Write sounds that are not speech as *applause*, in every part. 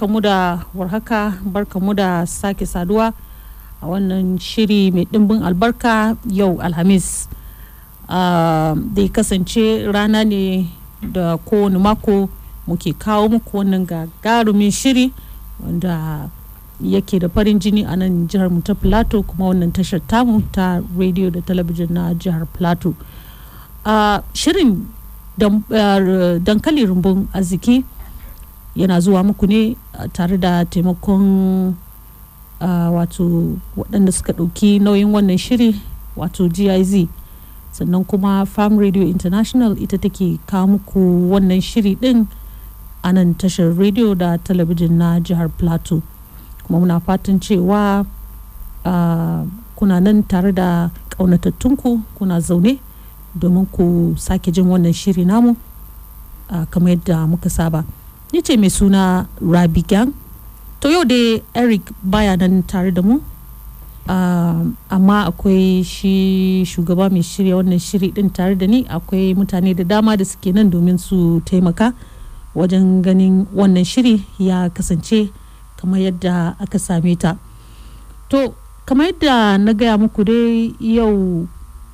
barkamu da warhaka barkamu da sake saduwa a wannan shiri mai ɗimbin albarka yau alhamis. Da ya kasance rana ne da kowane mako muke kawo muku wannan gagarumin shiri wanda yake da farin jini a nan jihar ta plateau kuma wannan tashar tamu ta radio da talabijin na jihar plateau. Shirin dankali rumbun arziki yana zuwa muku ne tare da taimakon wato waɗanda suka ɗauki nauyin wannan shiri wato giz sannan kuma farm radio international ita take kawo muku wannan shiri ɗin a nan tashar radio da talabijin na jihar plateau. Kuma muna fatan cewa kuna nan tare da ƙaunatattunku kuna zaune domin ku sake jin wannan shiri namu kamar yadda muka saba. Ni ce mai suna rabi gang. To yau dai eric baya nan tare da mu. Amma akwai shi shugaba mai shirya wannan shiri din tare da ni. Akwai mutane da dama da suke nan domin su taimaka wajen ganin wannan shiri ya kasance kamar yadda aka same ta. To kamar yadda na gaya muku dai yau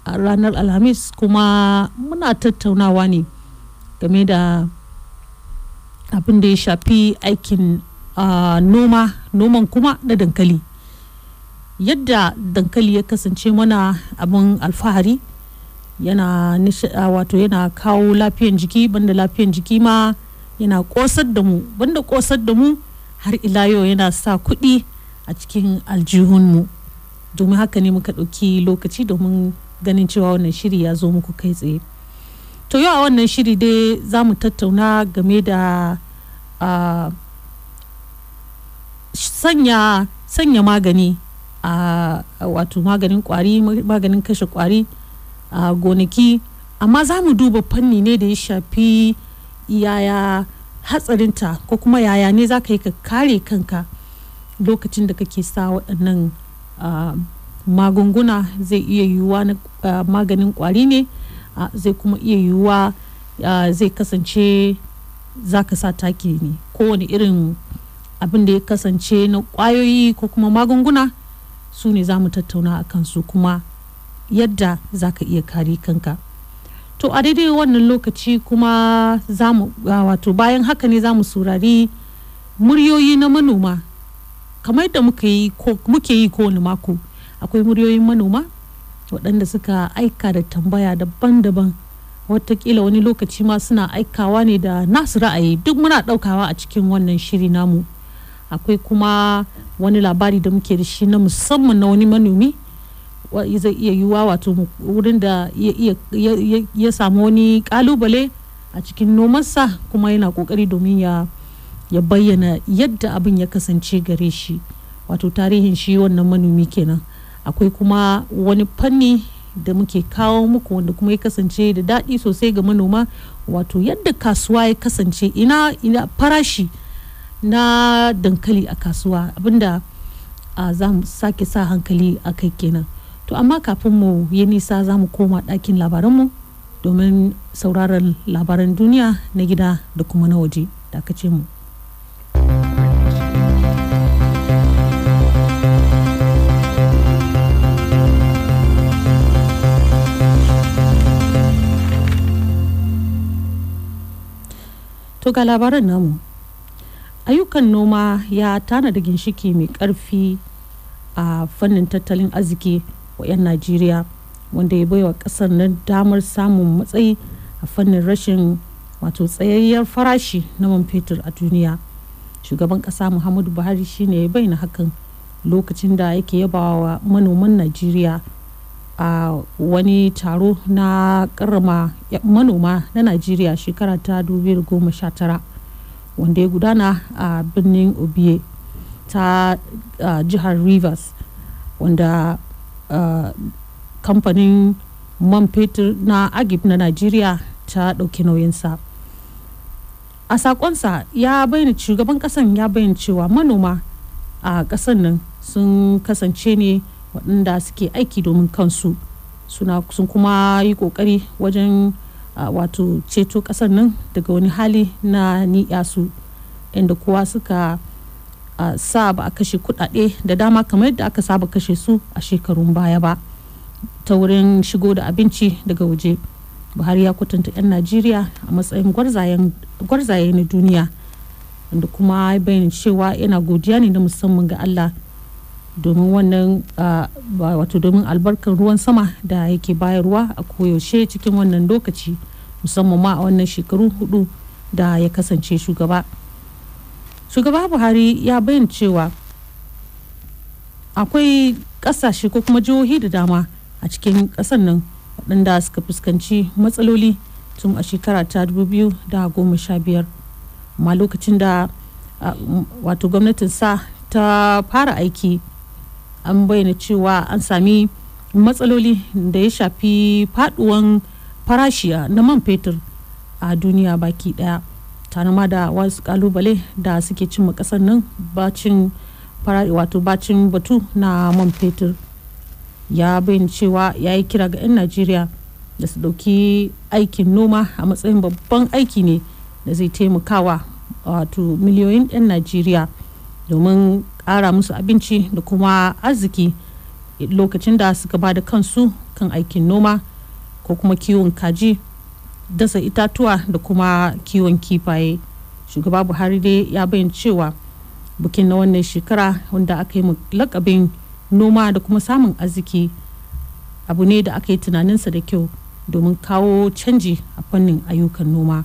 ranar alhamis kuma muna tattaunawa ne game da abin da ya shafi aikin noma noman kuma na dankali. Yadda dankali ya kasance mana abin alfahari yana wato yana kawo lafiyan jiki banda lafiyan jiki ma yana kosar da mu. Banda kosar da mu har ila yau yana sa kuɗi a cikin aljihunmu domin haka ne muka ɗauki lokaci domin ganin cewa wannan shiri ya zo muku kai tsaye. To yau a wannan shiri dai za mu tattauna game da sanya sanya magani a wato maganin kwari maganin kashe kwari a gonaki. Amma za mu duba fanni ne da ya shafi yaya hatsarinta ko kuma yaya ne za ka yi ka kare kanka lokacin da kake sa waɗannan magunguna. Zai iya yiwuwa na maganin kwari ne. Zai kuma iya yiwuwa zai kasance za ka sa taki ne. Kowane irin abin da ya kasance na ƙwayoyi ko kuma magunguna su ne za mu tattauna a kansu kuma yadda za ka iya kare kanka. To a daidai wannan lokaci kuma za mu wato bayan haka ne za mu saurari muryoyi na manoma. Kamar yadda muke yi kowane mako akwai muryoyin manoma? Waɗanda suka aika da tambaya daban-daban. Watakila wani lokaci ma suna aikawa ne da nasu ra'ayi. Duk muna ɗaukawa a cikin wannan shiri namu. Akwai kuma wani labari da muke da shi na musamman na wani manomi. Zai iya yiwuwa wato wurin da ya samu wani ƙalubale a cikin nomansa kuma yana ƙoƙari domin ya ya bayyana yadda abin ya kasance gare shi. Wato tarihin shi wannan manomi kenan. Akwai kuma wani fanni da muke kawo muku wanda kuma ya kasance da daɗi sosai ga manoma wato yadda kasuwa ya kasance ina ina farashi na dankali a kasuwa abin da za mu sake sa hankali a kai kenan to amma kafin mu yi nisa za mu koma ɗakin labaranmu domin sauraron labaran duniya na gida da kuma na waje da mu. To ga labaran namu. Ayyukan noma ya tana da ginshiki mai ƙarfi a fannin tattalin arziki wa 'yan Najeriya wanda ya baiwa ƙasar nan damar samun matsayi a fannin rashin wato tsayayyar farashi na man fetur a duniya. Shugaban ƙasa Muhammadu Buhari shine ya bayyana hakan lokacin da yake yabawa manoman Najeriya a wani taro na karrama manoma na najeriya shekara ta 2019 wanda ya gudana a birnin obiye ta jihar rivers wanda kamfanin man fetur na agib na najeriya ta ɗauki nauyinsa. A sakonsa ya bayyana shugaban ƙasan ya bayyana cewa manoma a ƙasan nan sun kasance ne waɗanda suke aiki domin kansu. Suna sun kuma yi ƙoƙari wajen wato ceto ƙasar nan daga wani hali na ni'ya su inda kowa suka sa ba a kashe kudade da dama kamar yadda aka saba kashe su a shekarun baya ba ta wurin shigo da abinci daga waje. Buhari ya kwatanta 'yan najeriya a matsayin gwarzaye na duniya wanda kuma ya bayyana cewa yana godiya ne na musamman ga allah domin wannan wato domin albarkar ruwan sama da yake bayarwa a koyaushe cikin wannan lokaci musamman ma a wannan shekaru huɗu da ya kasance shugaba. Shugaba buhari ya bayyana cewa akwai ƙasashe ko kuma jihohi da dama a cikin ƙasar nan waɗanda suka fuskanci matsaloli tun a shekara ta 2015 amma lokacin da wato gwamnatin sa ta fara aiki an bayyana cewa an sami matsaloli da ya shafi faduwan farashi na man fetur a duniya baki ɗaya. Tare ma da wasu ƙalubale da suke cimma ƙasar nan bacin wato bacin batu na man fetur. Ya bayyana cewa ya yi kira ga 'yan najeriya da su ɗauki aikin noma a matsayin babban aiki ne da zai taimakawa wato miliyoyin 'yan najeriya domin ƙara musu abinci da kuma arziki lokacin da suka ba da kansu kan aikin noma ko kuma kiwon kaji dasa itatuwa da kuma kiwon kifaye. Shugaba buhari dai ya bayyana cewa bukin na wannan shekara wanda aka yi lakabin noma da kuma samun arziki abu ne da aka yi tunaninsa da kyau domin kawo canji a fannin ayyukan noma.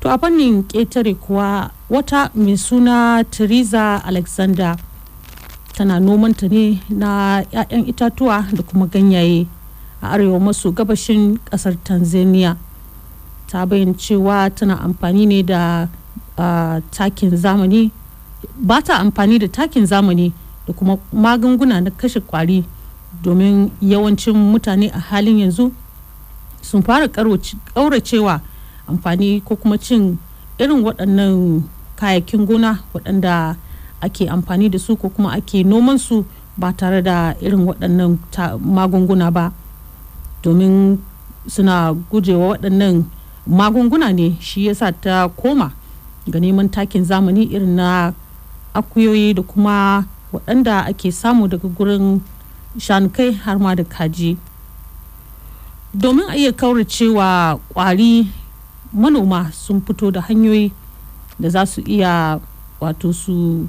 To a fannin ƙetare kuwa wata mai suna teresa alexander tana nomanta ne na 'ya'yan itatuwa da kuma ganyaye a arewa maso gabashin ƙasar tanzania. Ta bayyana cewa tana amfani ne da uh, takin zamani ba ta amfani da takin zamani da kuma magunguna na kashe kwari domin yawancin mutane a halin yanzu sun fara ƙauracewa amfani ko kuma cin irin waɗannan kayakin gona waɗanda ake amfani da su ko kuma ake noman su ba tare da irin waɗannan magunguna ba. Domin suna gujewa waɗannan magunguna ne shi yasa ta koma ga neman takin zamani irin na akuyoyi da kuma waɗanda ake samu daga gurin shanukai har ma da kaji. Domin a iya kauracewa kwari manoma sun fito da hanyoyi da za su iya wato su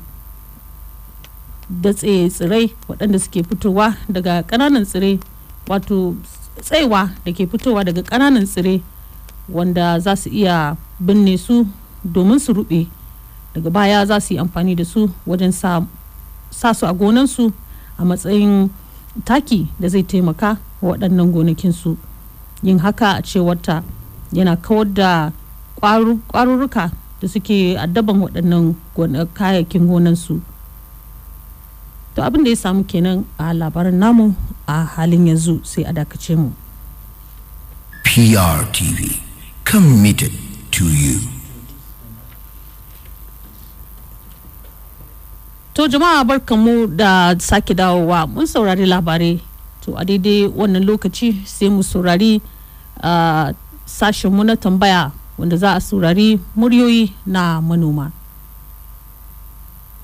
datse tsirai waɗanda suke fitowa daga ƙananan tsirai wato tsaiwa da ke fitowa daga ƙananan tsirai wanda za su iya binne su domin su ruɓe. Daga baya za su yi amfani da su wajen sa su a gonansu a matsayin taki da zai taimaka wa waɗannan gonakinsu. Yin haka a cewarta yana kawar da ƙwarurruka da suke addaban waɗannan kayayyakin gonansu. To abin da ya samu kenan a labaran namu a halin yanzu sai a dakace mu. PRTV committed to you. To jama'a barkanmu da sake dawowa. Mun saurari labarai. To a daidai wannan lokaci sai mu saurari uh, sashenmu na tambaya wanda za a saurari muryoyi na manoma.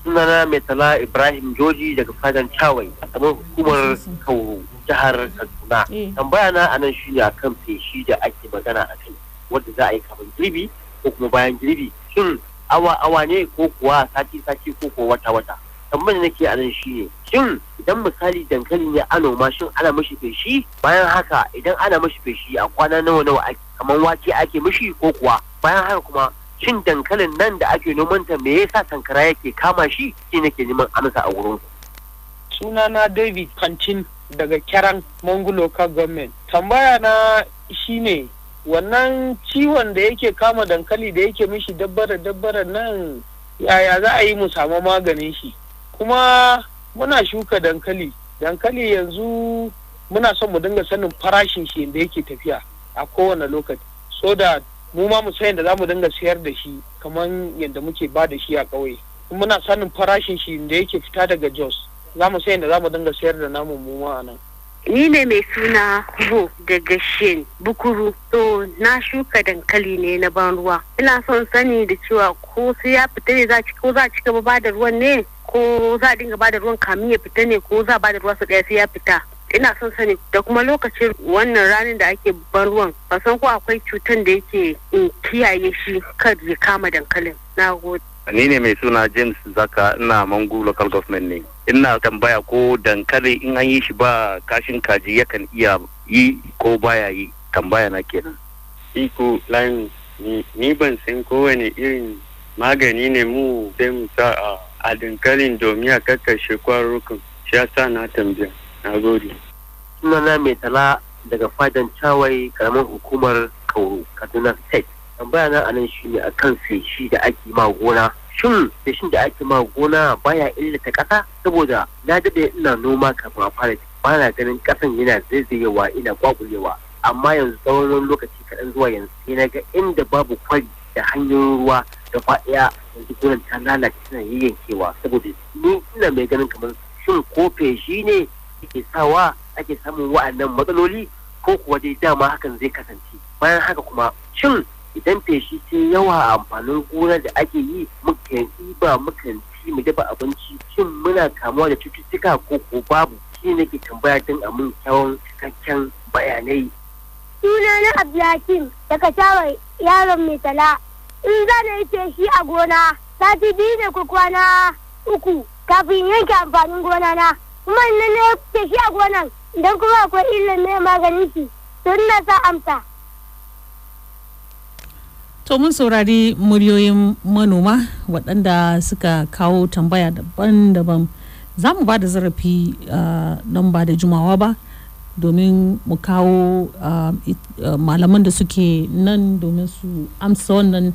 sunana mai tala ibrahim joji daga fadan cawai a kamar hukumar kauro jihar kaduna. Tambaya na a nan shi ne akan feshi da ake magana a kai wanda za a yi kafin girbi ko kuma bayan girbi. Shin awa awa ne ko kuwa sati sati ko kuwa wata wata? Tambayar nake a nan shi ne shin idan misali dankali ne a noma shin ana mashi feshi? Bayan haka idan ana mashi feshi a kwana nawa nawa kamar wake ake mashi ko kuwa? Bayan haka kuma shin dankalin nan da ake nomanta me yasa sankara yake kama shi? Shi nake neman amsa a wurin sunana david kantin daga kyaran mongo local government. Tambaya na shine wannan ciwon da yake kama dankali da yake mishi dabbara dabbara nan yaya za a yi mu samu maganin shi? Kuma muna shuka dankali. Dankali yanzu muna son mu dinga sanin farashin shi da yake tafiya. A kowane lokaci so da mu ma mu yadda za mu dinga siyar da shi kamar yadda muke ba da shi a ƙauye muna sanin farashin shi da yake fita daga jos za mu san yadda za mu dinga siyar da namun mu ma a nan ni ne mai suna Bo daga Shin Bukuru. To na shuka dankali ne na ban ruwa. Ina son sani da cewa ko sai ya fita ne za ko za ci gaba ba da ruwan ne ko za dinga ba da ruwan kamin ya fita ne ko za ba da ruwa su ɗaya sai ya fita. Ina son sani. Da kuma lokacin wannan ranar da ake ban ruwan ba san ko akwai cutan da yake in kiyaye shi kar ya kama dankalin. Na gode. ni ne mai suna james zaka ina mangu local government ne. Ina tambaya ko dankali in an yi shi ba kashin kaji yakan iya yi ko baya yi? Tambaya na kenan. Iko layin ni ban san kowane irin magani ne mu sai mu sa a a dankalin domin a kakkashe kwarukan shi yasa na tambaya. Na gode. Sunana mai tala daga fadan cawai karamar hukumar kauru kaduna state. Tambaya na a nan shi ne akan feshi da ake ma gona. Shin feshin da ake ma gona baya illata ƙasa? Saboda na daɗe ina noma kafin a fara ba na ganin ƙasan yana zaizayewa ina kwakulewa amma yanzu tsawon lokaci kaɗan zuwa yanzu sai na ga inda babu kwari da hanyoyin ruwa da ɗaya yanzu gonan ta lalace tana yayyankewa. Saboda ni ina mai ganin kamar shin ko feshi ne ke sawa ake samun wa'annan matsaloli ko kuwa dai dama hakan zai kasance. Bayan haka kuma shin idan feshi sai yawa amfanin gona da ake yi mukan ɗiba mukan ci mu dafa abinci shin muna kamuwa da cututtuka ko ko babu? Shi ne ke tambaya don a mun kyawun cikakken bayanai. Suna na abdulhakim daga shawar yaron mai tala in za na yi feshi a gona sati biyu ne ko kwana uku kafin yanke amfanin gona na. Kuma in na feshi a gonan idan kuma akwai illan mai maganin shi to ina sa amsa. To mun saurari muryoyin manoma waɗanda suka kawo tambaya daban-daban. Za mu ba da zarafi nan ba da jimawa ba domin mu kawo malaman da suke nan domin su amsa wannan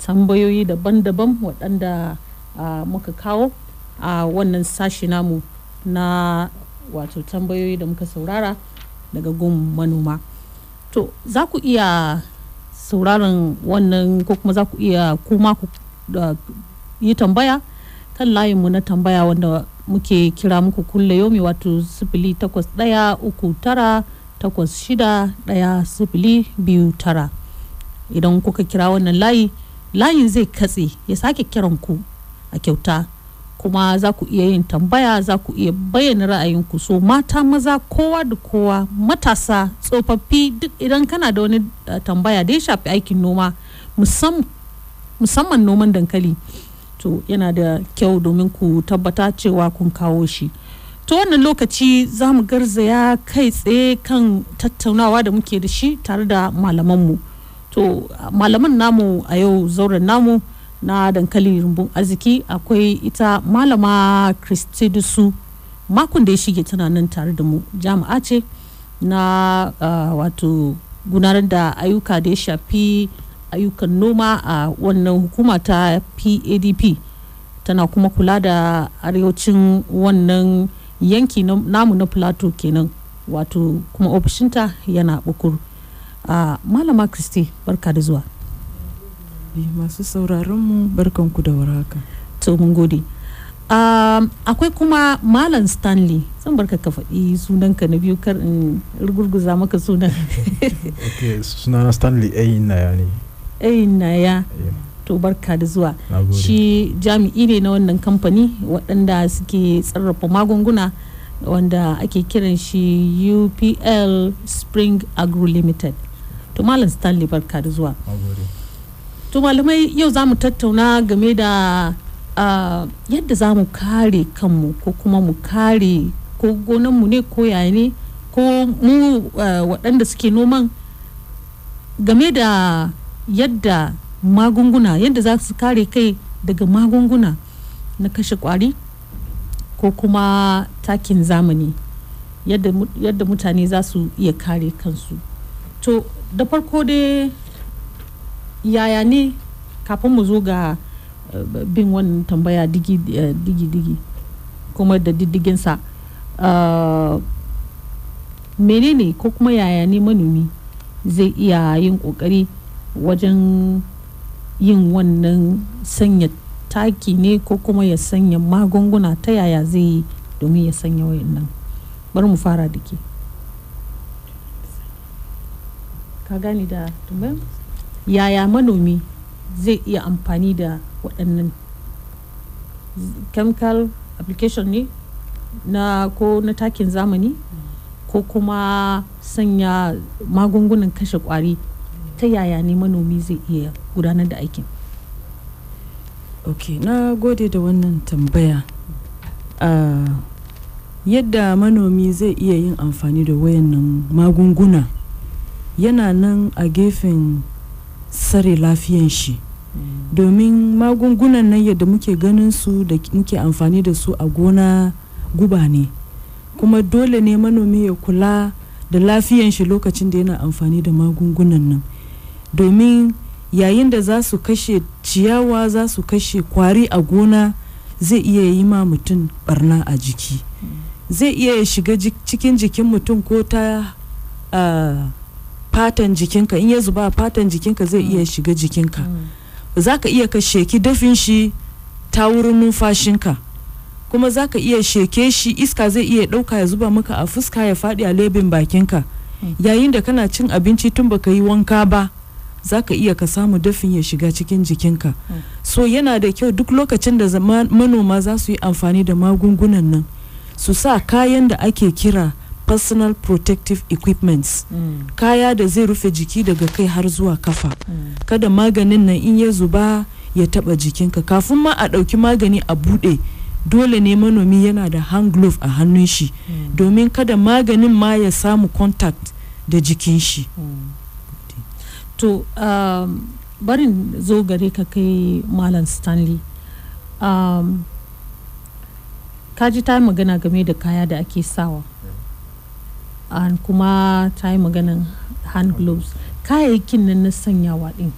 tambayoyi daban-daban waɗanda muka kawo a wannan sashi namu. Na wato tambayoyi da muka saurara daga gun manoma. To za ku iya sauraron wannan ko kuma za ku iya kuma ku yi tambaya kan layinmu na tambaya wanda muke kira muku kulle yomi wato sifili takwas ɗaya uku tara takwas shida ɗaya sifili biyu tara idan kuka kira wannan layi layin zai katse ya sake kiran ku a kyauta kuma za ku iya yin tambaya za ku iya bayyana ra'ayinku. So mata maza kowa da kowa matasa tsofaffi duk idan kana da wani tambaya da ya shafi aikin noma musamman noman dankali to yana da kyau domin ku tabbata cewa kun kawo shi. To wannan lokaci za mu garzaya kai tsaye kan tattaunawa da muke da shi tare da malamanmu. To malaman namu a yau zauren namu na dankali rumbun arziki. Akwai ita malama kristi dusu. Makon da ya shige tana nan tare da mu. Jami'a ce na uh, wato gudanar da ayyuka da ya shafi ayyukan noma a wannan hukuma ta padp tana kuma kula da arewacin wannan yanki namu na plateau kenan. Wato kuma ofishinta yana bukur. Uh, malama kristi barka da zuwa. Masu sauraron mu barkanku da warhaka. To mun gode. Um, akwai kuma malam stanley. Zan barka ka faɗi sunanka na biyu kar in rugurguza maka sunan. *laughs* Ok sunana stanley ayin naya ne. Ayin naya. To barka da zuwa. Shi jami'i ne na wannan kamfani waɗanda suke tsarrafa magunguna wanda ake kiran shi upl spring agro limited. To malam stanley barka da zuwa. To malamai yau za mu tattauna game da uh, yadda za mu kare kanmu ko kuma mu kare ko gonanmu ne ko yaya ne ko mu uh, waɗanda suke noman game da yadda magunguna yadda za su kare kai daga magunguna na kashe kwari ko kuma takin zamani yadda, mutane za su iya kare kansu. To da farko dai yaya ne? Kafin mu zo ga eh, bin wannan tambaya digi-digi eh, kuma da diddiginsa eh, menene ko kuma yaya ne manomi zai iya yin ƙoƙari wajen yin wannan sanya taki ne ko kuma ya sanya magunguna? Ta yaya zai yi domin ya sanya wayannan bari mu fara da ke. Ka gani da tumbayin yaya manomi zai iya amfani da waɗannan chemical application ne na ko na takin zamani ko kuma sanya magungunan kashe kwari ta yaya ne manomi zai iya gudanar da aikin? Ok na gode da wannan tambaya. Uh, yadda manomi zai iya yin amfani da wayannan magunguna yana nan a gefen tsare lafiyan shi. Domin magungunan nan yadda muke ganin su da muke amfani da su a gona guba ne. Kuma dole ne manomi ya kula da lafiyan shi lokacin da yana amfani da magungunan nan. Domin yayin da za su kashe ciyawa za su kashe kwari a gona zai iya yi ma mutum barna a jiki. Zai iya ya shiga cikin jikin mutum ko ta uh, fatan jikinka in ya zuba fatan jikinka zai iya shiga jikinka. Za ka iya ka sheki dafin shi ta wurin numfashinka. Kuma za ka iya sheke shi iska zai iya ɗauka ya zuba maka a fuska ya faɗi a lebin bakinka. Yayin da kana cin abinci tun baka yi wanka ba za ka iya ka samu dafin ya shiga cikin jikinka. So yana da kyau duk lokacin da manoma za su yi amfani da magungunan nan su sa kayan da ake kira personal protective equipments. Mm. kaya da zai rufe jiki daga kai har zuwa kafa. Mm. kada maganin nan in ya zuba ya taba jikinka. Kafin ma a ɗauki magani a buɗe dole ne manomi yana da hand glove a hannun shi. Mm. domin kada maganin ma ya samu contact da jikin shi. To um, barin zo gare ka kai malam stanley. Um, kaji ta magana game da kaya da ake sawa. Kuma ta yi maganan hand gloves. Kayayyakin nan na sanyawa din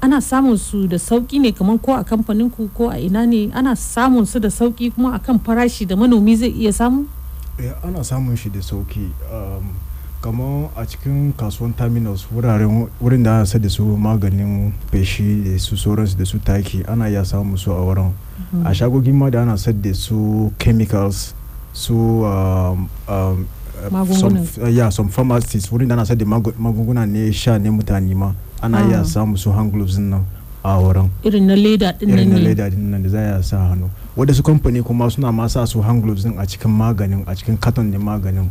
ana samun su da sauƙi ne kamar ko a kamfanin ku ko a ina ne ana samun su da sauƙi kuma akan farashi da manomi zai iya samu? Ana samun shi da sauƙi kamar a cikin kasuwan terminals wuraren wurin da ana da su maganin feshi da su sauransu da su taki ana iya samun su a wurin. A shagogin ma da ana da su chemicals su um, some, uh, yeah, some pharmacies. Wurin da ana da magunguna ne sha ne mutane ma. Ana iya samu su hand gloves nan a wurin. Irin na leda ɗin nan irin na ne. leda ɗin nan da za a sa hannu. Wadda su kamfani kuma suna ma sa su hand gloves din a cikin maganin a cikin katon ne maganin.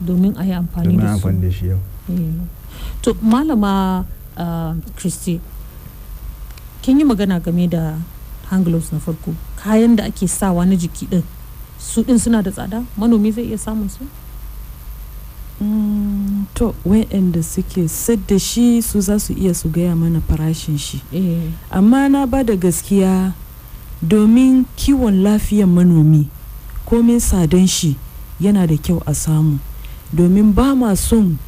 Domin a yi amfani domin da su. amfani da shi yau Eh. to malama christy kin yi magana game da hand gloves na farko. Kayan da ake sawa na jiki din. Su din suna da tsada? Manomi zai iya samun su? Mm, to wa'anda suke da shi su za su iya su gaya mana farashin shi. Eh. Amma na ba da gaskiya domin kiwon lafiyan manomi komin sadan shi yana da kyau a samu. Domin ba ma son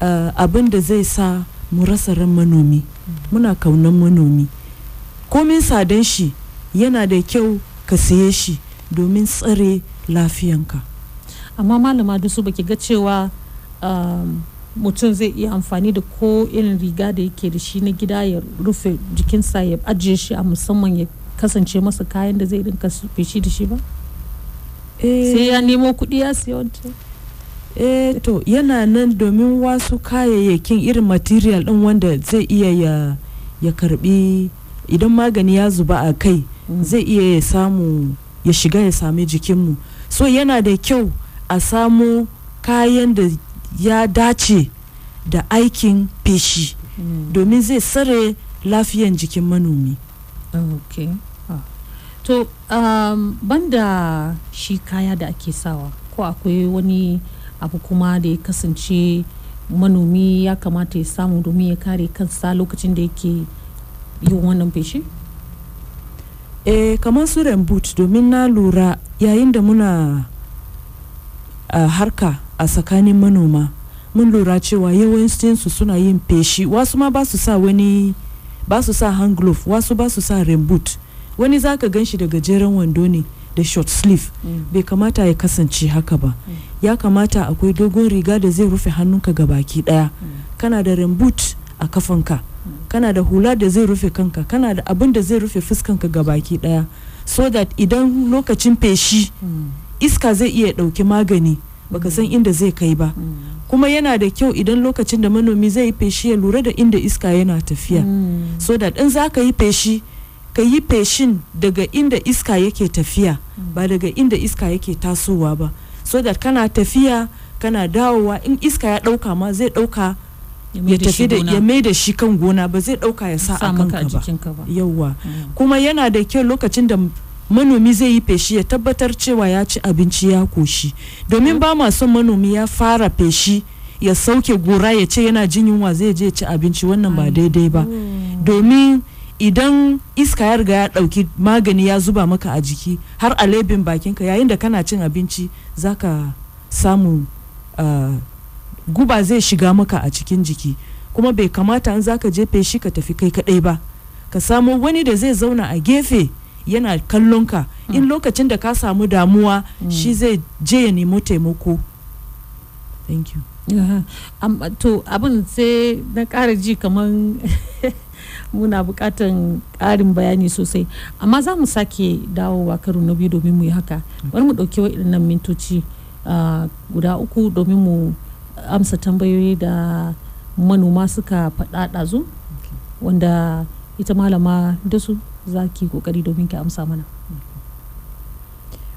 uh, abin da zai sa mu rasa ran manomi. Muna kaunan manomi. Komin sadan shi yana da kyau ka saye shi. Domin tsare lafiyanka. Amma malama dusu baki ga cewa um, mutum zai iya amfani da ko irin riga da yake da shi na gida ya rufe jikinsa ya ajiye shi a musamman ya kasance masa kayan da zai rinka feshi da shi ba? Sai ya nemo kuɗi ya siya wancan? Eh to yana nan domin wasu kayayyakin irin material din wanda zai iya ya, ya karɓi idan magani ya zuba a kai Mm. zai iya ya samu ya shiga ya sami jikinmu so yana da kyau a samu kayan da ya dace da aikin feshi Mm. domin zai tsare lafiyan jikin manomi ah. to um, banda shi kaya da ake sawa ko akwai wani abu kuma da ya kasance manomi ya kamata ya samu domin ya kare kansa lokacin da yake yin wannan feshi eh kamar su boot domin na lura yayin da muna a harka a tsakanin manoma mun lura cewa yawancinsu suna yin feshi. Wasu ma ba su sa wani ba su sa hand glove wasu ba su sa boot wani za ka gan shi da gajeren wando ne da short sleeve. Bai kamata ya kasance haka ba. Ya kamata akwai dogon riga da zai rufe hannunka ga baki ɗaya kana da boot a kafanka. Kana da hula da zai rufe kanka kana da abin da zai rufe fuskanka ga baki ɗaya so that idan lokacin feshi iska zai iya ɗauki magani baka san inda zai kai ba. Kuma yana da kyau idan lokacin da manomi zai yi feshi ya lura da inda iska yana tafiya. So da in za ka yi feshi ka yi feshin daga inda iska yake tafiya ba daga inda iska yake tasowa ba. So da kana tafiya kana dawowa in iska ya ɗauka ma zai ɗauka ya tafi da ya mai da shi kan gona ba zai ɗauka ya sa a kanka ba. yauwa. Kuma yana da kyau lokacin da manomi zai yi feshi ya tabbatar cewa ya ci abinci ya koshi. Domin ba ma son manomi ya fara feshi ya sauke gora ya ce yana jin yunwa zai je ci abinci. Wannan ba daidai ba. domin idan iska ya riga ya ɗauki magani ya zuba maka a jiki har a lebin bakinka yayin da kana cin abinci zaka samu uh, guba zai shiga maka a cikin jiki kuma bai kamata in zaka je feshi ka tafi kai kadai ba ka samo wani da zai zauna a gefe yana kallon ka mm. in lokacin da ka samu damuwa mm. shi zai je ya nemo taimako thank you yeah. um, to abin sai na ƙara ji kamar *laughs* muna buƙatan ƙarin bayani sosai amma za mu sake dawowa karo na biyu domin mu yi haka bari mu ɗauki waɗannan mintoci uh, guda uku domin mu amsa tambayoyi da manoma suka faɗa ɗazu wanda ita malama da su za ki ƙoƙari domin ki amsa mana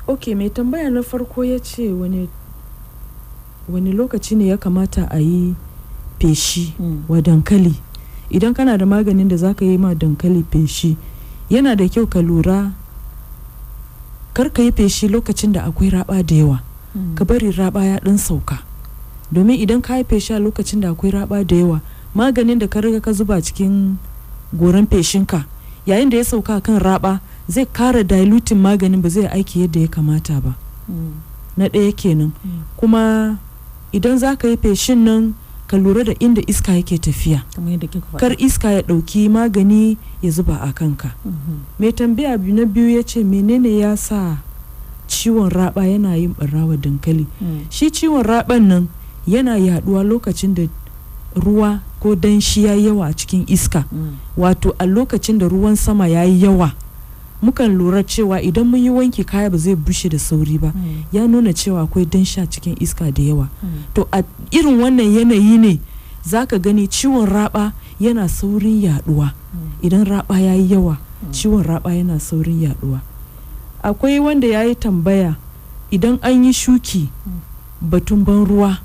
ok mai tambaya na farko ya ce wani lokaci ne ya kamata a yi feshi mm. wa dankali idan kana da maganin da zaka yi ma dankali feshi yana da kyau ka lura kar ka yi feshi lokacin da akwai raba da yawa mm. ka bari raba ya ɗan sauka domin idan ka yi feshi a lokacin da akwai raba da yawa maganin da ka riga ka zuba cikin goran feshinka yayin da ya sauka kan raba zai kara dilutin maganin ba zai aiki yadda ya kamata ba. Mm. na ɗaya kenan. Mm. kuma idan za ka yi feshin nan ka lura da inda iska yake tafiya. Kar iska ya ɗauki magani ya zuba a kanka. Mai mm -hmm. tambaya na biyu ya ce menene ya sa ciwon raba yana yin ɓarrawa dankali? Shi ciwon raban nan yana yaɗuwa lokacin da ruwa ko danshi ya yawa a cikin iska. Mm. wato a lokacin da ruwan sama ya yi yawa mukan lura cewa idan mun yi wanki kaya ba zai bushe da sauri ba. Mm. ya nuna cewa akwai danshi a cikin iska da yawa. Mm. to a irin wannan yanayi ne za ka gani ciwon raba yana saurin yaɗuwa. Idan raba ya yi yawa ciwon raba yana saurin yaɗuwa. Akwai wanda ya yi tambaya idan an yi shuki batun ban ruwa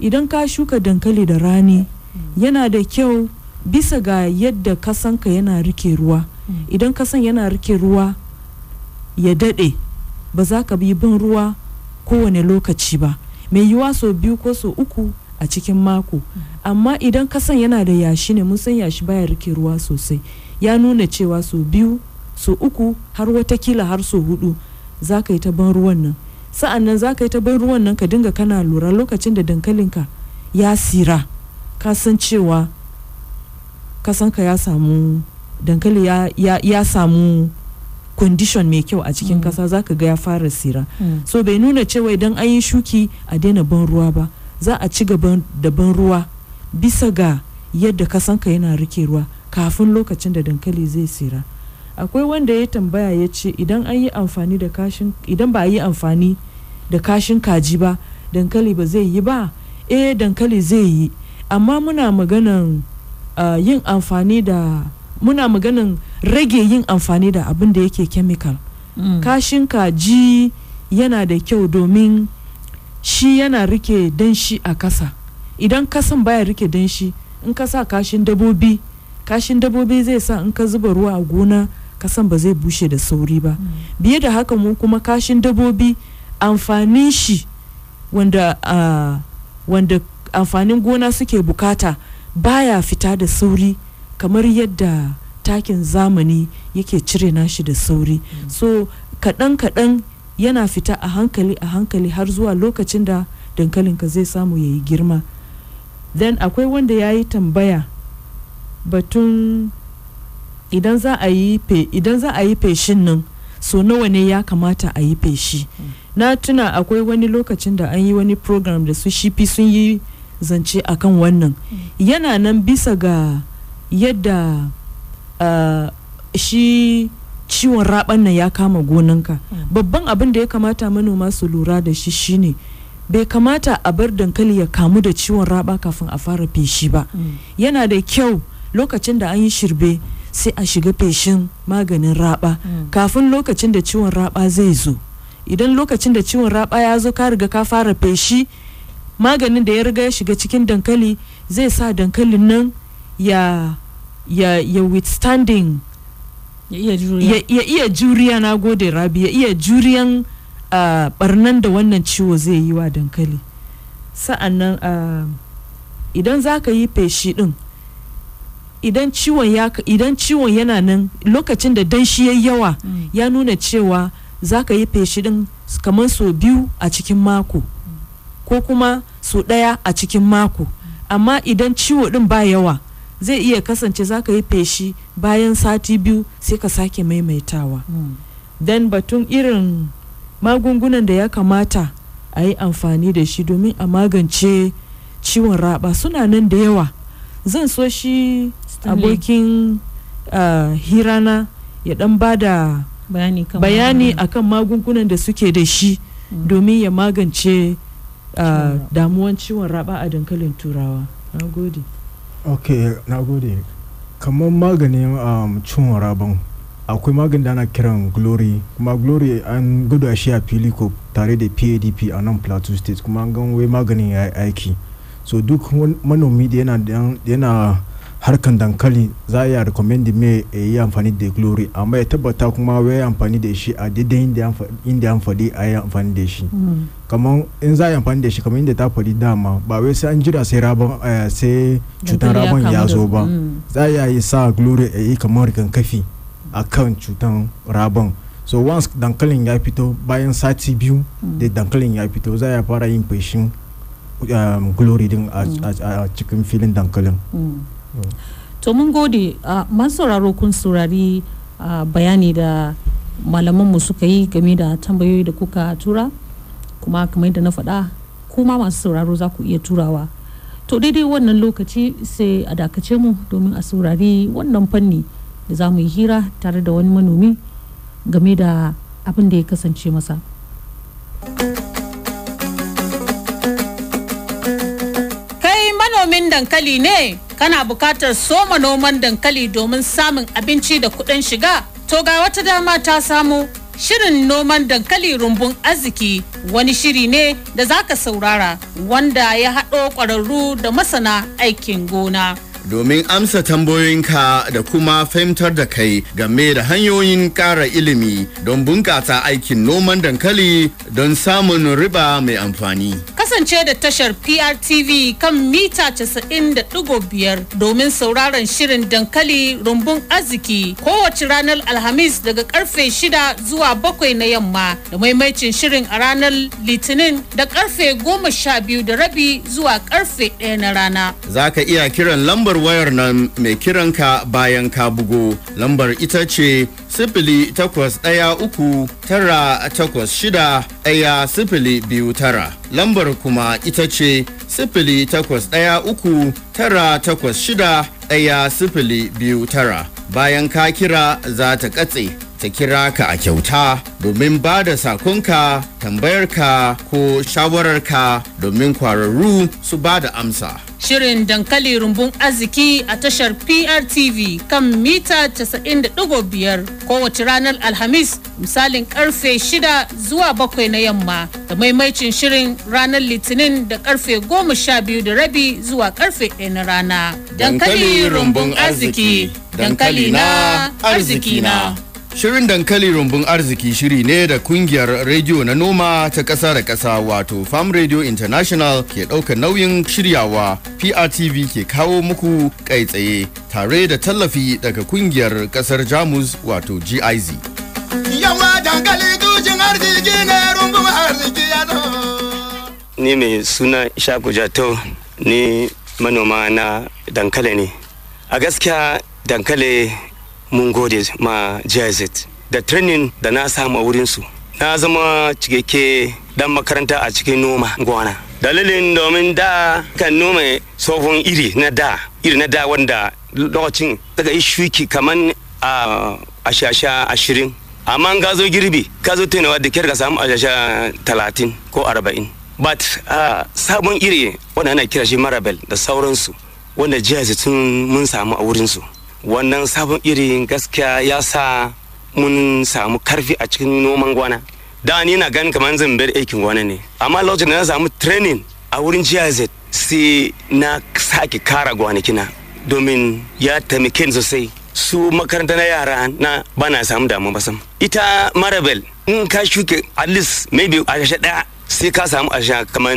idan ka shuka dankali da rani yana da kyau bisa ga yadda kasanka yana riƙe ruwa. Mm. idan kasan yana riƙe ruwa ya daɗe. Ba za ka bi bin ruwa kowane lokaci ba. Mai yiwa so biyu ko so uku a cikin mako. Mm. amma idan kasan yana da yashi ne mun san yashi baya riƙe ruwa sosai. Ya nuna cewa so biyu so uku har wataƙila har so huɗu za ka yi ta ban ruwan nan. Sa'an nan za ka yi ta ban ruwan nan ka dinga kana lura lokacin da dankalinka ya sira ka san cewa kasanka ya samu dankali ya, ya, ya samu condition mai kyau a cikin mm. kasa za ka ga ya fara sira mm. so bai nuna cewa idan an yi shuki a daina ban ruwa ba za a ci gaba da ban ruwa bisa ga yadda kasanka yana riƙe ruwa kafin lokacin da dankali zai sira akwai wanda ya tambaya ya ce idan an yi amfani da kashin idan ba a yi amfani da kashin kaji ba dankali ba zai yi ba? Eh dankali zai yi. Amma muna maganan uh, yin amfani da muna maganan rage yin amfani da abin da yake chemical. Mm. kashin kaji yana da kyau domin shi yana riƙe danshi a kasa idan kasan baya riƙe danshi in ka sa kashin dabobi kashin dabobi zai sa in ka zuba ruwa a gona kasan ba zai bushe da sauri ba. Biye da haka mu kuma kashin dabobi amfanin shi wanda wanda amfanin gona suke buƙata baya fita da sauri kamar yadda takin zamani yake cire nashi da sauri. So kaɗan kaɗan yana fita a hankali a hankali har zuwa lokacin da dankalinka zai samu ya yi girma. Then akwai wanda ya yi tambaya batun idan za a yi idan za a yi feshin nan so nawa ne ya kamata a yi feshi mm. na tuna akwai wani lokacin da an yi wani program da su shifi sun yi zance akan wannan mm. yana nan bisa ga yadda uh, shi ciwon raban nan ya kama gonanka mm. babban abin da ya kamata manoma su lura da shi shine bai kamata a bar dankali ya kamu da ciwon raba kafin a fara feshi ba yana da kyau lokacin da an yi shirbe sai a shiga feshin maganin raba kafin lokacin da ciwon raba zai zo. Idan lokacin da ciwon raba ya zo ka riga ka fara feshi maganin da ya riga ya shiga cikin dankali zai sa dankalin nan ya ya ya withstanding. Ya iya juriya. Ya, ya iya juriya na gode rabi. Ya iya juriyan barnan da wannan ciwo zai yi wa dankali. Sa'annan idan za ka yi feshi din idan ciwon ya idan ciwon yana nan lokacin da danshi ya yawa Mm. ya nuna cewa za ka yi feshi din kamar so biyu a cikin mako ko kuma so ɗaya a cikin mako amma idan ciwo din ba yawa zai iya kasance za ka yi feshi bayan sati biyu sai ka sake maimaitawa Mm. dan batun irin magungunan da ya kamata a yi amfani da shi domin a magance ciwon raba suna nan da yawa zan so shi abokin uh, hirana ya dan ba da bayani kan bayani akan magungunan da suke da shi Mm. domin ya magance uh, raba. damuwan ciwon raba a dankalin turawa. Na gode. Ok na gode. Kamar maganin um, ciwon rabon akwai maganin da ana kiran glory. Kuma glory an gudu a shi a filiko tare da padp a nan plateau state. Kuma an gan wai maganin ya aiki. So duk manomi da yana, harkan dankali za a iya recommend me ya yi amfani da glory. Amma ya tabbata kuma wai ya amfani da shi a daidai inda ya faɗi a yi amfani da shi. Mm. kamar in za a yi amfani da shi kamar inda ta faɗi dama ba wai sai an jira sai rabon eh, sai cutar rabon ya zo ba. Mm. za a yi sa glory a yi kamar rigakafi a kan cutar rabon. So once dankalin ya fito bayan sati biyu da dankalin ya fito za a fara yin feshin glory din a, a- a cikin filin dankalin. Mm. to mun gode. Masu sauraro kun saurari bayani da malamanmu suka yi game da tambayoyi da kuka tura. Kuma kamar yadda na faɗa kuma masu sauraro za ku iya turawa. To daidai wannan lokaci sai a dakace mu domin a saurari wannan fanni da za mu yi hira tare da wani manomi game da abin da ya kasance masa. Dankali ne? Kana buƙatar soma noman dankali domin samun abinci da kuɗin shiga? To ga wata dama ta samu Shirin noman dankali rumbun arziki wani shiri ne da zaka saurara wanda ya haɗo ƙwararru da masana aikin gona. Domin amsa tambayoyinka da kuma fahimtar da kai game da hanyoyin ƙara ilimi don bunƙasa aikin noman dankali don samun riba mai amfani. Kasance da tashar PRTV kan mita 90.5 domin sauraron shirin dankali rumbun arziki kowace ranar Alhamis daga ƙarfe 6 zuwa 7 na yamma da maimaicin shirin a ranar Litinin da ƙarfe 12 da rabi zuwa ƙarfe 1 na rana. Za ka iya kiran lambar wayar nan mai kiranka bayan ka bugo. Lambar ita ce sifili takwas ɗaya uku tara takwas shida ɗaya sifili biyu tara. Lambar kuma ita ce sifili takwas ɗaya uku tara takwas shida ɗaya sifili biyu tara. Bayan ka kira za ta katse. Ta kira ka a kyauta domin ba da sakonka tambayarka ko shawararka domin kwararru su ba da amsa. Shirin dankali rumbun arziki a tashar PRTV kan mita 90.5 kowace ranar Alhamis misalin ƙarfe 6 zuwa 7 na yamma da maimaicin shirin ranar Litinin da ƙarfe 12 da rabi zuwa ƙarfe 1 na rana. Dankali rumbun arziki, dankali na arziki na. Shirin dankali rumbun arziki shiri ne da ƙungiyar rediyo na noma ta ƙasa da ƙasa wato Farm Radio International ke ɗaukar nauyin shiryawa PRTV ke kawo muku kai tsaye tare da tallafi daga ƙungiyar ƙasar Jamus wato GIZ. Yawa dankali arziki ne rumbun arziki ya Ni mai suna Ishaku Jato ni manoma na dankali ne. A gaskiya dankali mun gode ma GIZ da training da na samu a wurinsu. Na zama cikakke dan makaranta a cikin noma gona. Dalilin domin da kan noma tsohon iri na da, iri na da wanda lokacin daga yi shuki kaman a ashasha ashirin. Amma ga zo girbi, ka zo tunawa da kyar ka samu ashasha talatin ko arba'in. but sabon iri wanda ana kira shi marabel da sauransu wanda jiya tun mun samu a wurinsu wannan sabon iri gaskiya ya sa mun samu ƙarfi a cikin noman gwana. Da ni na ganin kamar zan bar aikin gwana ne. Amma lokacin da na samu training a wurin GIZ sai na sake kara gwanakina domin ya taimake ni sosai. Su makaranta na yara na bana samu damu basam ita marabel in ka shuke at least maybe a ɗaya sai ka samu a kamar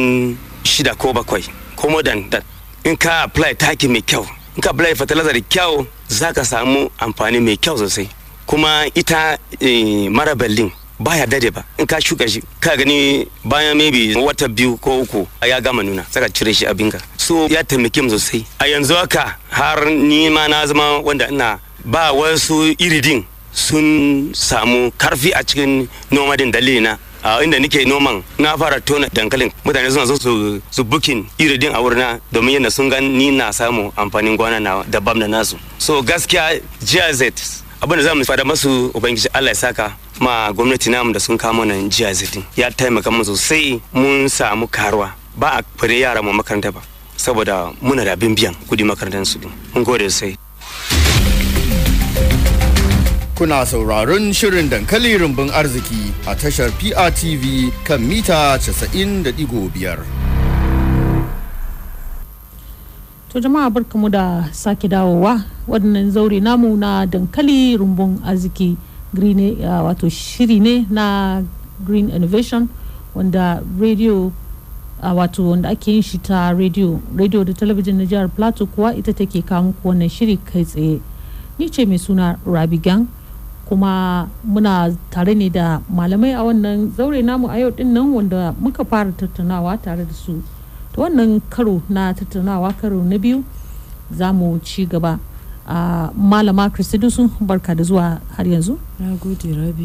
shida ko bakwai ko more than that. In ka apply taki mai kyau in ka apply fertilizer da kyau za ka samu amfani mai kyau sosai. Kuma ita e, marabel din baya daɗe ba. In ka shuka shi ka gani bayan maybe wata biyu ko uku ya gama nuna. Saka cire shi abinka so ya taimake mu sosai. A yanzu haka har ni ma na zama wanda ina ba wasu iridin sun samu ƙarfi a cikin noma din dalili na. A inda nake noman na fara tona dankalin. Mutane suna so su bukin iridin a wurina domin yadda sun gan ni na samu amfanin gwana na daban da nasu. So gaskiya GIZ abin da za mu fada masu ubangiji Allah ya saka ma gwamnati namu da sun kama nan GIZ ya taimaka mu sosai mun samu karuwa. Ba a fare yara mu makaranta ba saboda muna da abin biyan kuɗi makarantar su mun gode sosai. Kuna sauraron shirin dankali rumbun arziki a tashar PRTV kan mita 90.5. To jama'a barkamu da sake dawowa waɗannan zaure namu na dankali rumbun arziki uh, wato shiri ne na green innovation wanda radio uh, wato wanda ake yin shi ta radio radio da talabijin na jihar plateau kuwa ita take kawo muku wannan shiri kai tsaye ni ce mai suna rabi gang kuma muna tare ne da malamai a wannan zaure namu a yau ɗin nan wanda muka fara tattaunawa tare da su. Ta wannan karo na tattaunawa karo na biyu za mu ci gaba. A malama kristidusu barka da zuwa har yanzu.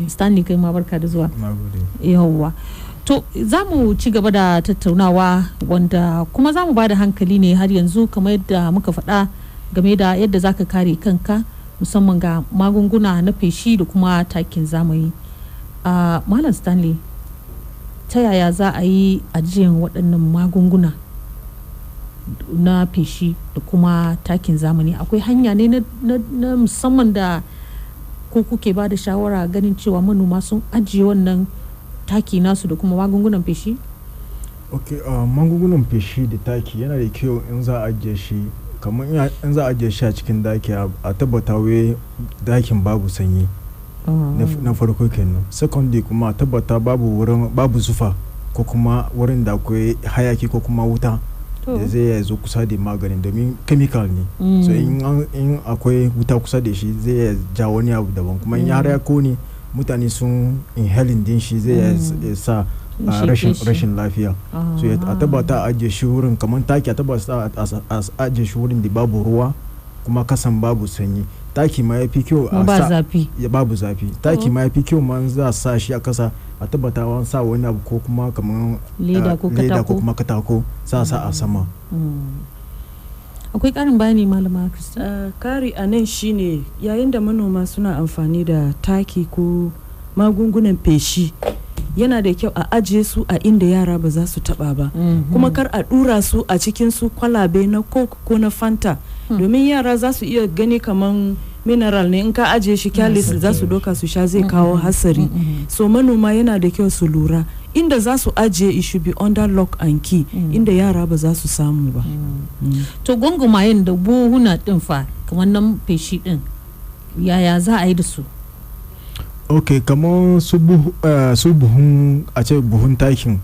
Stanley kai ma barka da zuwa. Yawwa to za mu ci gaba da tattaunawa wanda kuma za mu ba da hankali ne har yanzu kamar yadda muka faɗa game da yadda za ka kare kanka musamman ga magunguna na feshi da kuma takin zamani. A malam stanley ta yaya za a yi ajiyan waɗannan magunguna na feshi da kuma takin zamani? Akwai hanya ne na, musamman da ko kuke ba da shawara ganin cewa manoma sun ajiye wannan taki nasu da kuma magungunan feshi? Ok uh, magungunan feshi da taki yana da kyau in za a ajiye shi kamar in za a ajiye shi a cikin daki a tabbata wai ɗakin babu sanyi. Na farko kenan. Secondly kuma a tabbata babu wurin babu zufa ko kuma wurin da akwai hayaki ko kuma wuta da zai ya zo kusa da maganin domin chemical ne. So in akwai wuta kusa da shi zai ya ja wani abu daban. Kuma in ya ya ƙone mutane sun inhaling din shi zai ya sa rashin lafiya. So a tabbata a ajiye shi wurin kamar taki a tabbata a ajiye shi wurin da babu ruwa kuma kasan babu sanyi. Taki ma ya fi kyau a ba zafi. Babu zafi. Taki ma ya fi kyau man za a sa shi a kasa a tabbata an sa wani abu ko kuma kamar leda ko kuma katako sa sa a sama. Akwai karin bayani malama krista kari a nan shine yayin da manoma suna amfani da taki ko magungunan feshi yana da kyau a ajiye su a inda yara ba za su taba ba. Kuma kar a dura su a cikin su kwalabe na coke ko na fanta. Domin yara za su iya gani kaman mineral ne. In ka ajiye shi kyalis za su doka su sha zai kawo hasari so manoma yana da kyau su lura. Inda za su ajiye it should be under lock and key. Inda yara ba za su samu ba. To gungumayen da buhuna din fa kamar nan feshi din yaya za a yi da su? Ok kamar su buhun a ce buhun takin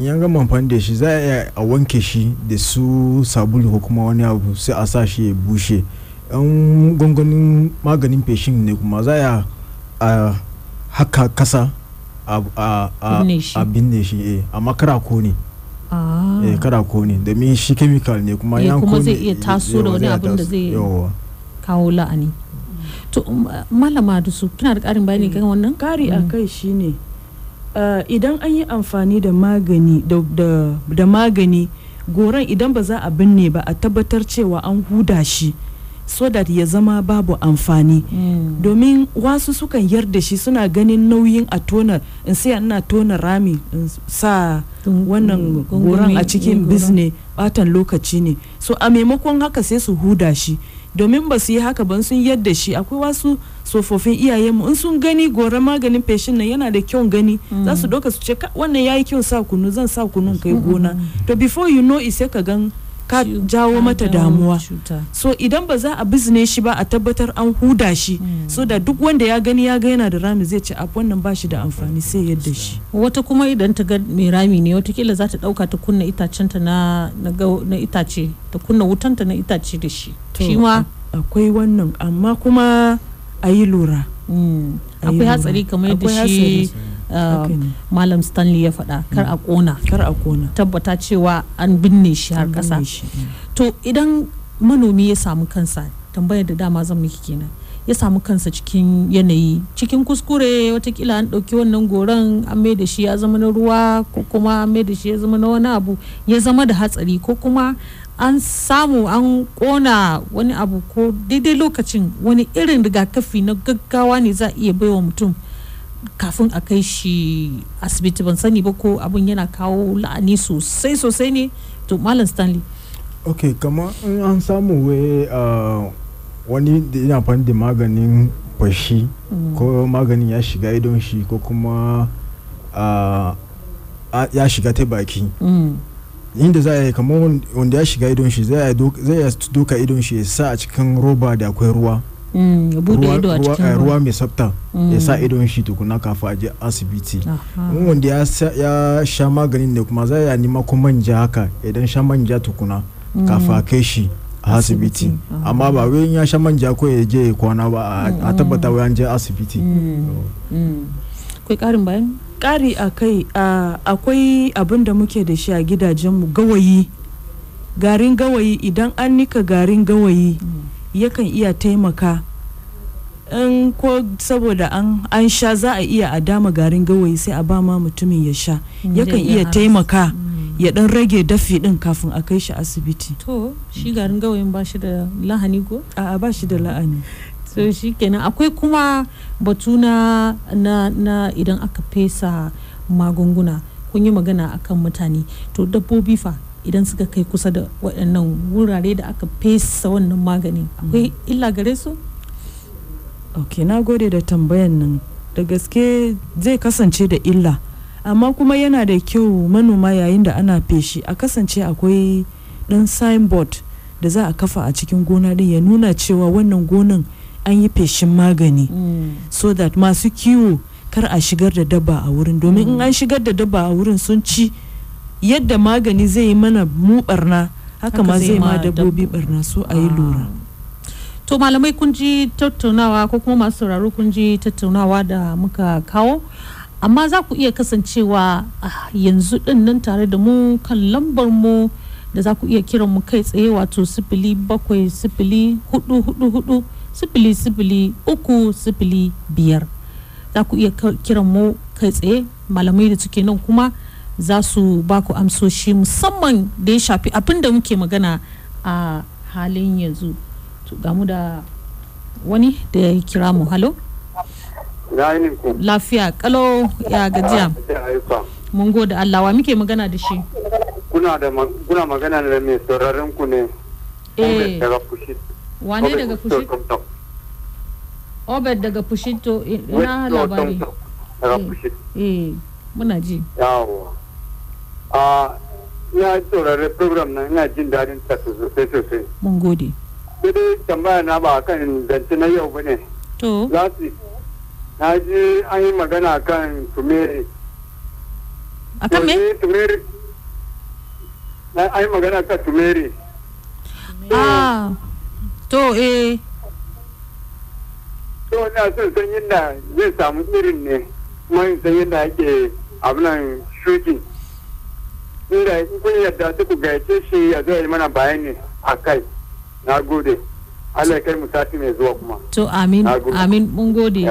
yan gama amfani da shi za a iya a wanke shi da su sabulu ko kuma wani abu sai a sa shi ya bushe. Yan gwangwanin maganin feshin ne kuma za a haka kasa a binne shi. eh amma kara ko ne eh kara ko ne domin shi chemical ne kuma yan kuma zai iya taso da wani abin da zai kawo la'ani. To malama da su kina da karin bayani kan wannan? Kari a kai shine idan an yi amfani da magani da magani goron idan ba za a binne ba a tabbatar cewa an huda shi so that ya zama babu amfani. Domin wasu sukan yarda shi suna ganin nauyin a tona in sai ina tona rami in sa wannan goron a cikin bizne batan lokaci ne. So a maimakon haka sai su huda shi. Domin ba su yi haka ban sun yadda shi. Akwai wasu tsofaffin iyayenmu in sun gani goron maganin feshin nan yana da kyau gani za su doka su ce wannan yayi kyau sa kunu zan sa kunun kai gona. To before you know it sai ka gan ka jawo mata damuwa. so idan ba za a bizne shi ba a tabbatar an huda shi. So da duk wanda ya gani ya ga yana da rami zai ce abu wannan ba shi da amfani sai yadda shi. Wata kuma idan ta ga mai rami ne wataƙila za ta ɗauka ta kunna itacenta na na itace ta kunna wutanta na itace da shi. Shi ma akwai wannan amma kuma a yi lura. Akwai hatsari kamar yadda shi malam stanley ya faɗa kar a ƙona. Kar a ƙona. Tabbata cewa an binne shi har ƙasa. to idan manomi ya samu kansa tambayar da dama zan miki kenan. Ya samu kansa cikin yanayi cikin kuskure wataƙila an ɗauki wannan goron an mai da shi ya zama na ruwa ko kuma an mai da shi ya zama na wani abu ya zama da hatsari ko kuma an samu an ƙona wani abu ko daidai lokacin wani irin rigakafi na gaggawa ne za a iya baiwa mutum kafin a kai shi asibiti ban sani ba ko abin yana kawo la'ani sosai sosai ne. To malam stanley. Ok kamar in an samu wai wani da yana amfani da maganin fashi ko maganin ya shiga idon shi ko kuma ya shiga ta baki. Inda za a yi kamar wanda ya shiga idon shi zai ya doka idon shi ya sa a cikin roba da akwai ruwa. Ruwa mai tsafta. Ya sa idon shi tukuna kafin a je asibiti. Wanda ya sha maganin ne kuma za ya nima ko manja haka idan sha manja tukuna kafin a kai shi a asibiti amma ba wai ya sha manja ko ya je kwana ba a tabbata wai an je asibiti. Karin bayan kari a kai akwai abin da muke da shi a gidajenmu gawayi. Garin gawayi idan an nika garin gawayi yakan iya taimaka. In ko saboda an, an sha za a iya a dama garin gawayi sai a ba ma mutumin ya sha. Yakan iya taimaka ya dan rage dafi din kafin a kai shi asibiti. To shi garin gawayin ba shi da lahani ko? A ba shi da la'ani. So shi kenan. Akwai kuma batu na, na, na idan aka fesa magunguna. Kun yi magana akan mutane. To dabbobi fa idan suka kai kusa da waɗannan wurare da aka fesa wannan magani akwai illa gare su? ok na gode da tambayan nan. Da gaske zai kasance da illa amma kuma yana da kyau manoma yayin da ana feshi a kasance akwai ɗan signboard da za a kafa a cikin gona din ya nuna cewa wannan gonan an yi feshin magani. So that masu kiwo kar a shigar da dabba a wurin domin in an shigar da dabba a wurin sun ci yadda magani zai yi mana mu barna haka ma zai ma dabbobi barna so a yi lura. To malamai kun ji tattaunawa ko kuma masu sauraro kun ji tattaunawa da muka kawo. Amma za ku iya kasancewa yanzu ɗin nan tare da mu kan lambar mu da za ku iya kiran mu kai tsaye wato sifili bakwai sifili huɗu huɗu huɗu sifili sifili uku sifili biyar. Za ku iya kiran mu kai tsaye malamai da suke nan kuma za su ba ku amsoshi musamman da ya shafi abin da muke magana a halin yanzu. Gamu da wani da ya kira mu. Halo lafiya kalau ya gajiya? Mun gode Allah. Wa muke magana da shi? Kuna da kuna magana da mai sauraron ku ne. Eh. Daga fushi wane daga fushi obed daga fushi to ina labari? Daga fushi eh muna ji. Yawo a ina saurare program na ina jin daɗin ta sosai sosai. Mun gode. Dai tambaya na ba kan zance na yau ba ne to. Za su na ji an yi magana kan tumeri. A kan me? tumeri na an yi magana kan tumeri. Ah. To eh. To ina son san yadda zai samu irin ne kuma san yadda ake abinan shuki. Inda kun yadda ku gayyace shi ya zo yi mana bayani a kai. Na gode. Allah ya kai mu sati mai zuwa kuma. To amin amin mun gode.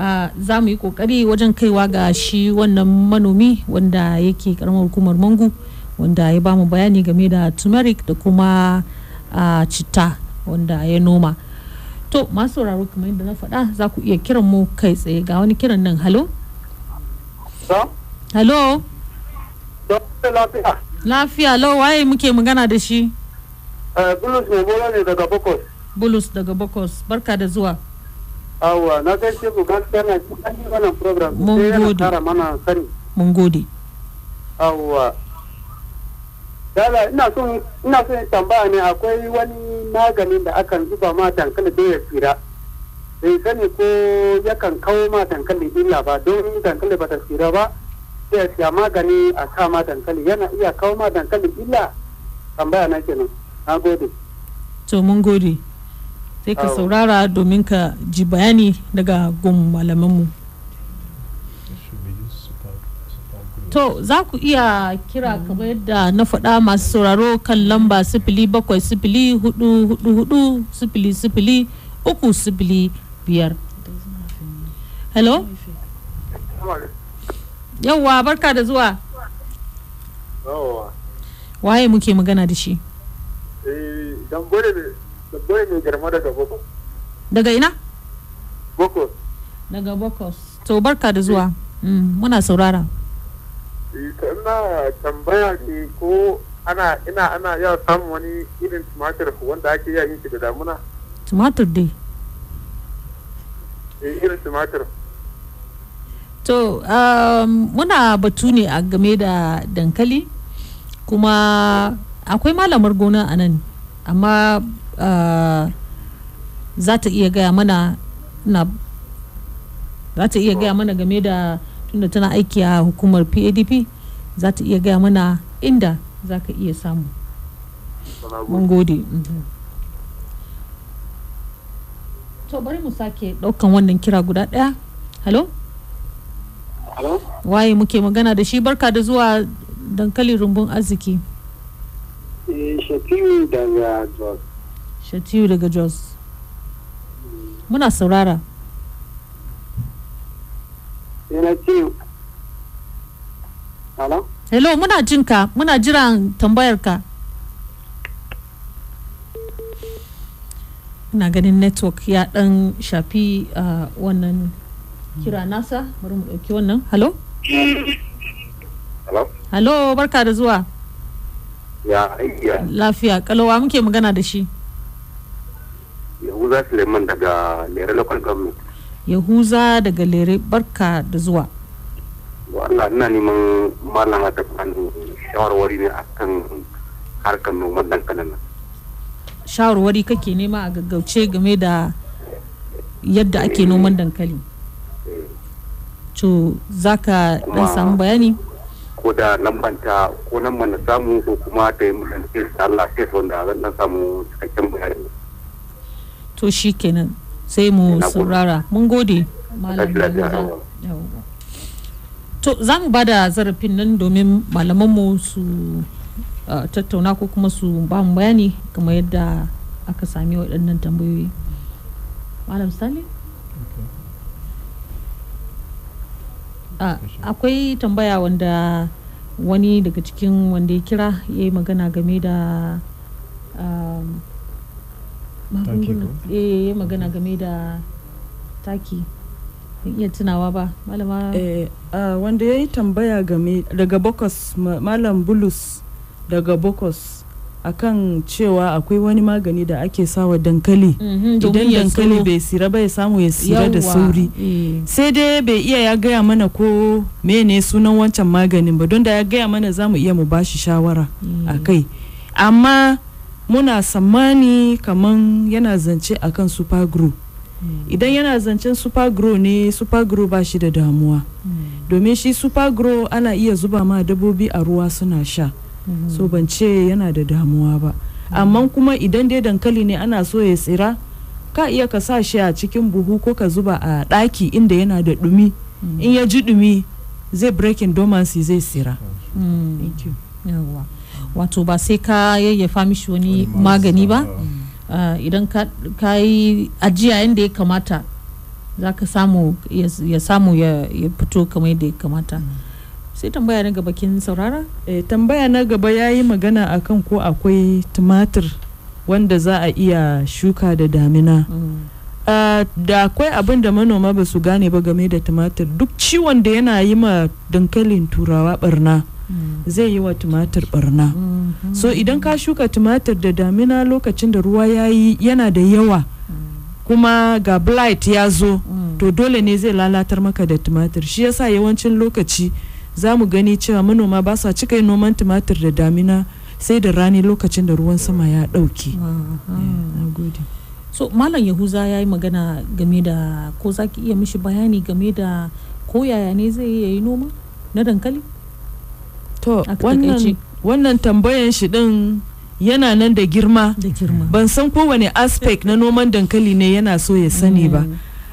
Uh, za mu yi ƙoƙari wajen kaiwa ga shi wannan manomi wanda yake karamar hukumar mangu wanda ya ba mu bayani game da turmeric da kuma uh, citta wanda ya noma. To masu sauraro kamar yadda na faɗa za ku iya kiran mu kai tsaye. Ga wani kiran nan. Halo halo lafiya. lafiya lau waye muke magana da shi Bulus mai bola ne daga Bokos. bulus daga bokos barka da zuwa Awa, na gaishe ku gaskiya na cikin wannan program. Mun sai gode. kara mana sani. mun gode Awa. Dala ina son ina son tambaya ne akwai wani maganin da akan zuba ma dankali don ya tsira. Bai sani ko yakan kawo ma dankali illa ba don dankali ba ta tsira ba. Ya siya magani a sa ma dankali. Yana iya kawo ma dankali illa. Tambaya na kenan. Na gode. to mun gode. Sai ka saurara domin ka ji bayani daga gun malamanmu. To za ku iya kira kamar yadda na faɗa masu sauraro kan lamba sifili bakwai sifili huɗu huɗu huɗu sifili sifili uku sifili biyar. Hello? Yauwa barka da zuwa. Waye muke magana da shi? Eh, daga ina? Boko. daga bokos. To barka da zuwa. Mm, muna saurara. Eh, ina tambaya ne ko ana ina ana iya samun wani irin tumatir wanda ake iya yin shi da damuna? tumatur dai. Eh, irin tumatir. To, um, muna batu ne a game da dankali kuma akwai malamar gona a nan amma uh, za ta iya gaya mana na za ta iya gaya mana game da tunda tana aiki a hukumar PADP za ta iya gaya mana inda za ka iya samu. Mun gode. Mhm. To bari mu sake ɗaukan wannan kira guda ɗaya. Hello? Waye muke magana da shi? Barka da zuwa dankali rumbun arziki. Eh, Shafiu daga Jos. shatiyu daga jos. Muna saurara. Yana ce, Hello? hello muna jinka. Muna jiran tambayarka. Ina ganin network ya dan shafi uh, wannan kira nasa bari mu ɗauki wannan hello Hello? hello barka da zuwa Ya aikiya. lafiya kalowa muke magana da shi Yahuza Suleiman daga Lere Local Government. yahuza daga lere barka da zuwa Wa Allah ina neman malama ta shawarwari ne akan harkar noman dankalin nan. shawarwari kake nema a gaggauce game da yadda ake noman dankali to za ka dan samu bayani? Ko da lambanta ko nan na samu ko kuma ta yi mutan test Allah test wanda zan dan samu cikakken bayani. to shi kenan. Sai mu saurara. Mun gode malam to za mu ba da zarafin nan domin malamanmu su uh, tattauna ko kuma su ba mu bayani kamar yadda aka sami waɗannan tambayoyi. Malam sani akwai tambaya wanda wani daga cikin wanda ya kira ya yi magana game da um, eh ya yi magana game da taki. Iya tunawa ba. Malama? Eh, wanda ya yi tambaya game daga bokos ma- malam bulus daga bokos. Akan cewa akwai wani magani da ake sawa dankali. Mhm, idan dankali bai sira ba ya samu ya sira da sauri. eh. sai dai bai iya ya gaya mana ko mene sunan wancan maganin ba don da ya gaya mana za mu iya mu bashi shawara a kai. Amma muna tsammani kaman yana zance akan supergro idan yana zancen supergro ne supergro ba shi da damuwa. Domin shi supergro ana iya zuba ma dabbobi a ruwa suna sha. So ban ce yana da damuwa ba. Amma kuma idan dai dankali ne ana so ya tsira ka iya ka sa shi a cikin buhu ko ka zuba a ɗaki inda yana da ɗumi. In ya ji ɗumi zai breaking dormancy zai tsira. Mm. Wato ba sai ka yayyafa mishi wani magani ba. Ah, idan ka yi ajiya yadda ya kamata za ka samu ya fito kamar yadda ya kamata. Sai tambaya na gaba kin saurara? Eh, tambaya na gaba ya yi magana akan ko akwai tumatir wanda za a iya shuka da damina. Ah, da akwai abin da manoma ba su gane ba game da tumatir. Duk ciwon da yana yi ma dankalin turawa barna zai yi wa tumatir barna so idan ka shuka tumatir da damina lokacin da ruwa ya yi yana da yawa. Kuma ga blight ya zo to dole ne zai lalatar maka da tumatir. Shi yasa yawancin lokaci za mu gani cewa manoma ba sa cika yin noman tumatir da damina sai da rani lokacin da ruwan sama ya ɗauke. so malam yahuza ya yi magana game da ko za ki iya mishi bayani game da ko yaya ne zai yi noma na dankali? To wannan, tambayan shi din yana nan da girma. Da girma. Ban san kowane aspect na noman dankali ne yana so ya sani ba.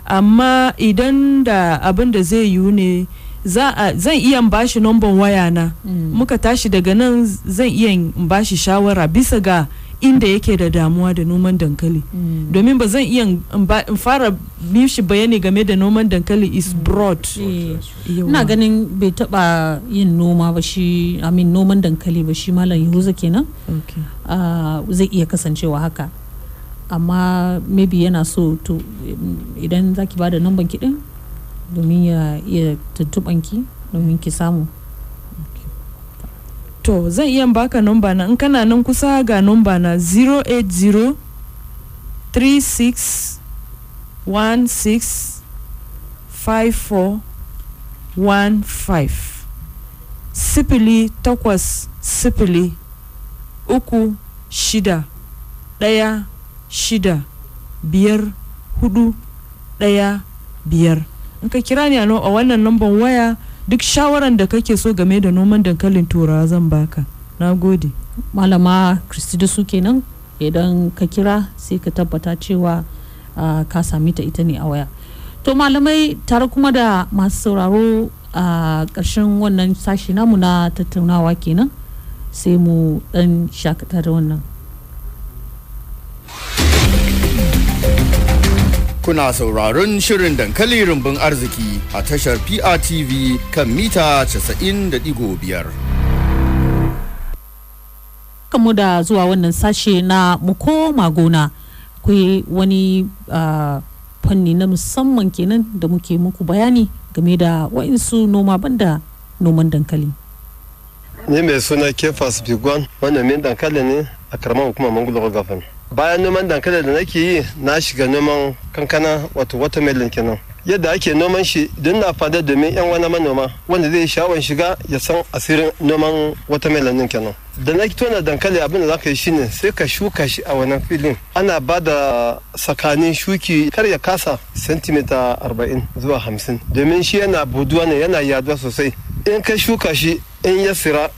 Amma idan da abin da zai yiwu ne zan iya bashi nomban waya na muka tashi daga nan zan iya bashi shawara bisa ga inda yake da damuwa da noman dankali. Domin ba zan iya in fara mishi bayani game da noman dankali is broad. Ina ganin bai taba yin noma ba shi amin noman dankali ba shi malam yahuza kenan. Zai iya kasancewa haka. Amma maybe yana so to idan zaki ba da namban kiɗin domin ya iya tuntuɓanki domin ki samu. To zan iya baka nomba na in kana nan kusa ga nomba na 080 36 16 54 15 sifili takwas sifili uku shida. Ɗaya shida. Biyar hudu. Ɗaya biyar in ka kira ni a wannan namban waya duk shawaran da kake so game da noman dankalin turawa zan baka. Na gode. Malama kristi su kenan idan ka kira sai ka tabbata cewa uh, ka sami ta ita ne a waya. To malamai tare kuma da masu sauraro a ƙarshen wannan sashi namu na tattaunawa kenan sai mu dan shakata da wannan. Kuna sauraron shirin dankali rumbun arziki a tashar PRTV kan mita 90.5. Kamu da zuwa wannan sashe na koma gona akwai wani fanni na musamman kenan da muke muku bayani game da wa'insu noma banda noman dankali. Ni mai suna Kefas Bigwan manomin dankali ne a karamar hukumar Mangulo Gafan. Bayan noman dankali da nake yi na shiga noman kankana wato watermelon kenan. Yadda ake noman shi don na fada domin yan wani manoma wanda zai sha'awar shiga ya san asirin noman watermelon din kenan. Da na tona dankali abin da zaka yi shine sai ka shuka shi a wannan filin. Ana ba da tsakanin shuki kar ya kasa sentimita 40 zuwa 50 domin shi yana buduwa ne yana yaɗuwa sosai. In ka shuka shi in ya sira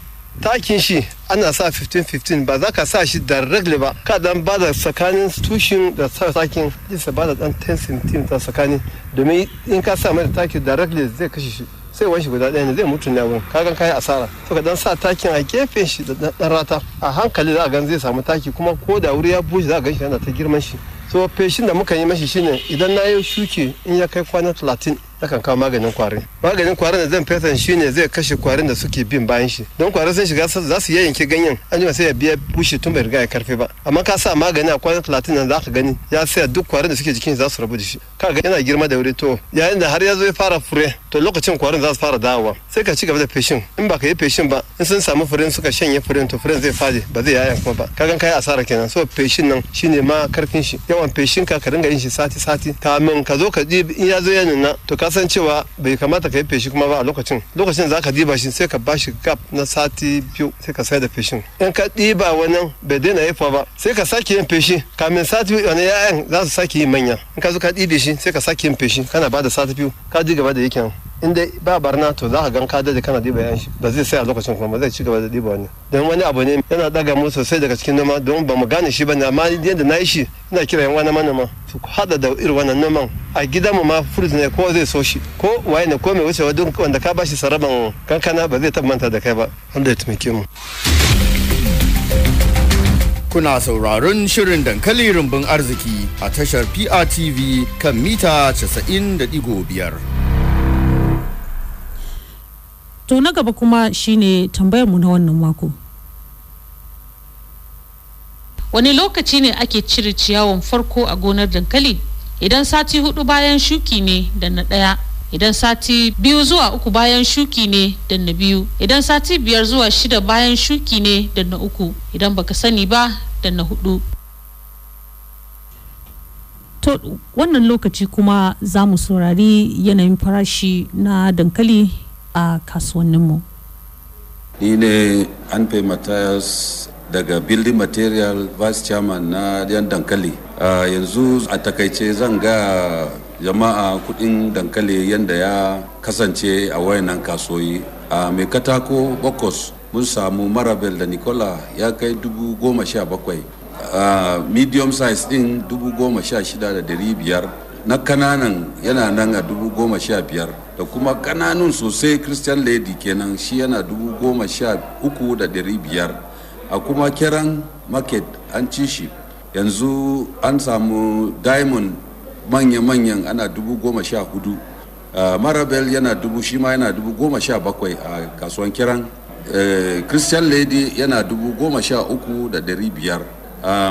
takin shi ana sa 15-15 ba za ka sa shi directly ba. Ka dan ba da tsakanin tushen da takin isa ba da dan 10 cm ta tsakani. Domin in ka sa mai taki directly zai kashe shi. Sai wani shi guda ɗaya ne zai mutu ne wurin. Kagan kayan asara. To ka dan sa takin a gefen shi da dan rata. A hankali za a gan zai samu taki kuma ko da wuri ya bushe za a gan shi yana ta girman shi. So feshin da muka yi mashi shine idan na yi shuke in ya kai kwana 30 akan kawo maganin kwarin. Maganin kwarin da zan fesa shi ne zai kashe kwarin da suke bin bayan shi. Don kwarin sun shiga za su yayyanke ganyen an jima sai ya biya bushe tun bai riga ya ƙarfe ba. Amma ka sa magani a kwanan talatin nan za ka gani ya saya duk kwarin da suke jikin za su rabu da shi. Kaga yana girma da wuri to yayin da har ya zo ya fara fure to lokacin kwarin za su fara dawowa. Sai ka ci gaba da feshin. In ba ka yi feshin ba in sun samu furen suka shanye furen to furen zai faje ba zai yayan kuma ba. Kagan kai asara kenan. So feshin nan shine ma ƙarfin shi. Yawan feshin ka ka ringa yin shi sati sati kamin ka zo ka in ya zo ya nuna to ka san cewa bai kamata ka yi feshi kuma ba a lokacin. Lokacin za ka diba shi sai ka ba shi gap na sati biyu sai ka sai da feshin. In ka ɗiba wannan bai daina haifuwa ba sai ka sake yin feshi. Kamin sati biyu wani ya'yan za su sake yin manya. In ka zo ka ɗibe shi sai ka sake yin feshi. Kana ba da sati biyu ka ji gaba da yaƙin in dai ba barna to za ka gan ka da kana diba yan shi. Ba zai sai a lokacin kuma zai ci gaba da diba wani don wani abu ne yana daga mu sosai daga cikin noma don ba mu gane shi ba ne amma yadda na yi shi ina kira yan wani manoma su hada da irin wannan noman. A gidan mu ma fruit ne ko zai so shi ko waye ne ko mai wucewa duk wanda ka bashi saraban kankana ba zai manta da kai ba. Wanda ya taimake mu. Kuna sauraron shirin dankali rumbun arziki a tashar PRTV kan mita 90.5. To na gaba kuma shine tambayarmu na wannan mako. Wani lokaci ne ake cire ciyawan farko a gonar dankali? Idan sati huɗu bayan shuki ne da na ɗaya idan sati biyu zuwa uku bayan shuki ne danna biyu idan sati biyar zuwa shida bayan shuki ne danna uku idan baka sani ba danna huɗu to wannan lokaci kuma za mu saurari yanayin farashi na dankali a kasuwanninmu. Ni ne anfe matthias daga building material vice chairman na yan dankali. Uh, yanzu a taƙaice zan ga jama'a kuɗin dankali yadda ya kasance a wayannan kasuwoyi. A uh, mai katako bokos mun samu marabel da nicola ya kai dubu goma sha bakwai. Uh, medium size din dubu goma sha shida da dari biyar. Na ƙananan yana nan a dubu goma sha biyar da kuma kananun sosai christian lady kenan shi yana dubu goma sha uku da dari biyar. A kuma kiran market an ci shi. Yanzu an samu diamond manya-manyan ana dubu goma sha huɗu. Uh, marabel yana dubu shi ma yana dubu goma sha bakwai a kasuwan kiran uh, christian lady yana dubu goma sha uku da dari biyar.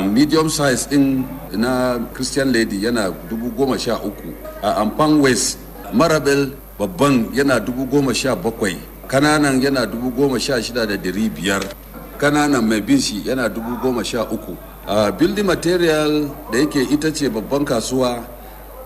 Medium size din na christian lady yana dubu goma sha uku. A amfan west marabel babban yana dubu goma sha bakwai. Kananan yana dubu goma sha shida da dari biyar. Kananan mai bin shi yana dubu goma sha uku. A building material da yake ita ce babban kasuwa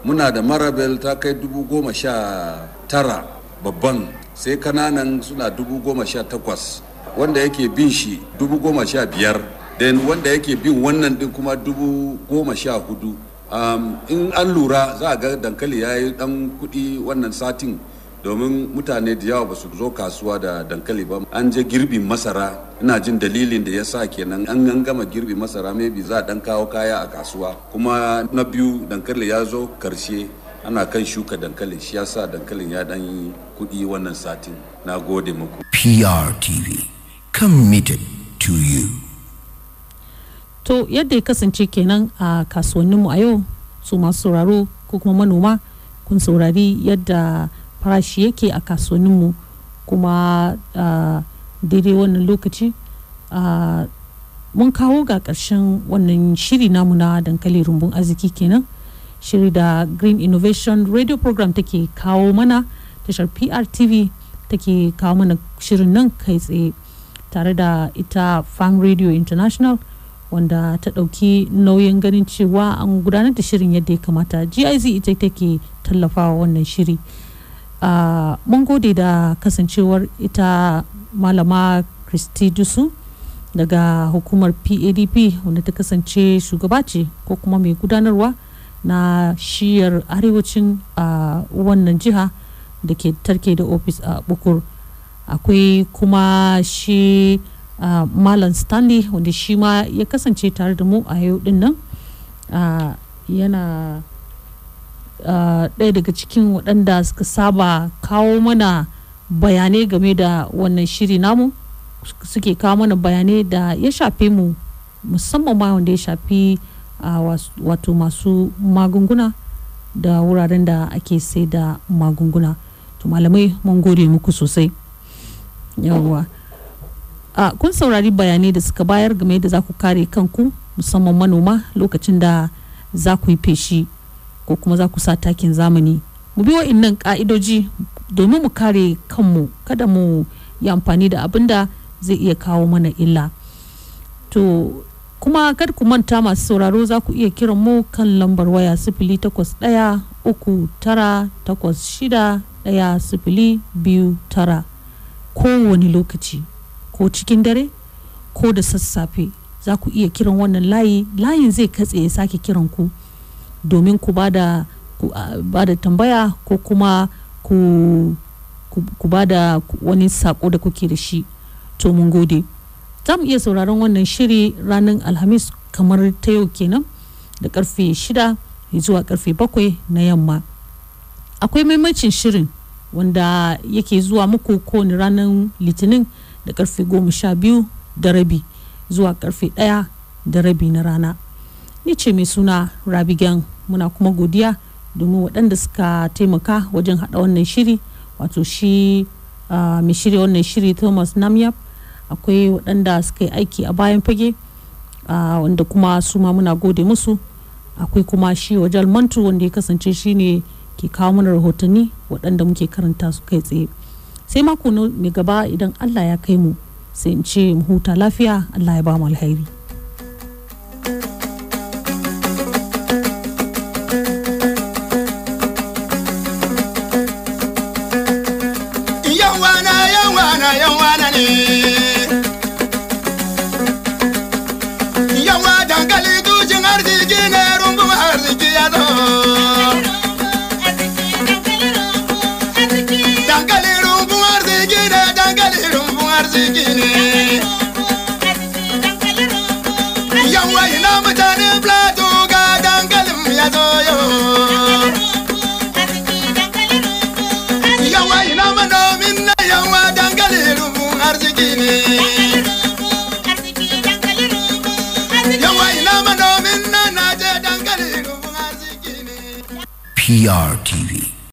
muna da marabel ta kai dubu goma sha tara babban sai ƙananan suna dubu goma sha takwas. Wanda yake bin shi dubu goma sha biyar. Then wanda yake bin wannan din kuma dubu goma sha huɗu. Um, in an lura za a ga dankali ya yi dan kuɗi wannan satin domin mutane da yawa ba su zo kasuwa da dankali ba. An je girbin masara. Ina jin dalilin da ya sa kenan an an gama girbin masara maybe za a dan kawo kaya a kasuwa. Kuma na biyu dankali ya zo ƙarshe. Ana kan shuka dankali shi ya sa dankalin ya dan yi kuɗi wannan satin. Na gode muku. PRTV committed to you. To yadda ya kasance kenan a kasuwanninmu a yau su masu sauraro ko kuma manoma kun saurari yadda farashi yake a kasuwanninmu. Kuma daidai wannan lokaci mun kawo ga ƙarshen wannan shiri namu na dankali rumbun arziki kenan. Shiri da green innovation radio program take kawo mana tashar prtv take kawo mana shirin nan kai tsaye tare da ita fan radio international. Wanda ta ɗauki nauyin ganin cewa an gudanar da shirin yadda ya kamata. Giz ita take tallafawa wannan shiri. Mun gode da kasancewar ita malama kristi dusu daga hukumar padp wanda ta kasance shugaba ce ko kuma mai gudanarwa na shiyar arewacin wannan jiha da ke tarke da ofis a bukur. Akwai kuma shi malam stanley wanda shi ma ya kasance tare da mu a yau ɗin nan yana ɗaya daga cikin waɗanda suka saba kawo mana bayanai game da wannan shiri namu suke kawo mana bayanai da ya shafe mu musamman ma wanda ya shafi wato masu magunguna da wuraren da ake sai da magunguna. To malamai mun gode muku sosai. Yawwa kun saurari bayanai da suka bayar game da za ku kare kanku musamman manoma lokacin da za ku yi feshi ko kuma za ku sa takin zamani. Mu bi wa'innan ka'idoji domin mu kare kanmu. Kada mu yi amfani da abin da zai iya kawo mana illa. To kuma kar ku manta masu sauraro za ku iya kiran mu kan lambar waya sifili takwas ɗaya uku tara takwas shida ɗaya sifili biyu tara. Kowane lokaci. Ko cikin dare ko da sassafe za ku iya kiran wannan layi. Layin zai katse ya sake kiran ku domin ku ba da tambaya ko kuma ku, ba da wani sako da kuke da shi. To mun gode. Za mu iya sauraron wannan shiri ranar alhamis kamar ta yau kenan da ƙarfe shida zuwa ƙarfe bakwai na yamma. Akwai maimacin shirin wanda yake zuwa muku kowane ranar litinin da ƙarfe goma sha biyu da rabi zuwa ƙarfe ɗaya da rabi na rana. Ni ce mai suna rabigan muna kuma godiya domin waɗanda suka taimaka wajen haɗa wannan shiri wato shi mai shirya wannan shiri thomas namyap akwai waɗanda suka yi aiki a bayan fage wanda kuma su ma muna gode musu. Akwai kuma shi wajen mantu wanda ya kasance shine ke kawo mana rahotanni waɗanda muke karanta su kai tsaye. sai mako mai gaba idan allah ya kai mu sai in ce mu huta lafiya. Allah ya ba mu alheri. PRTV.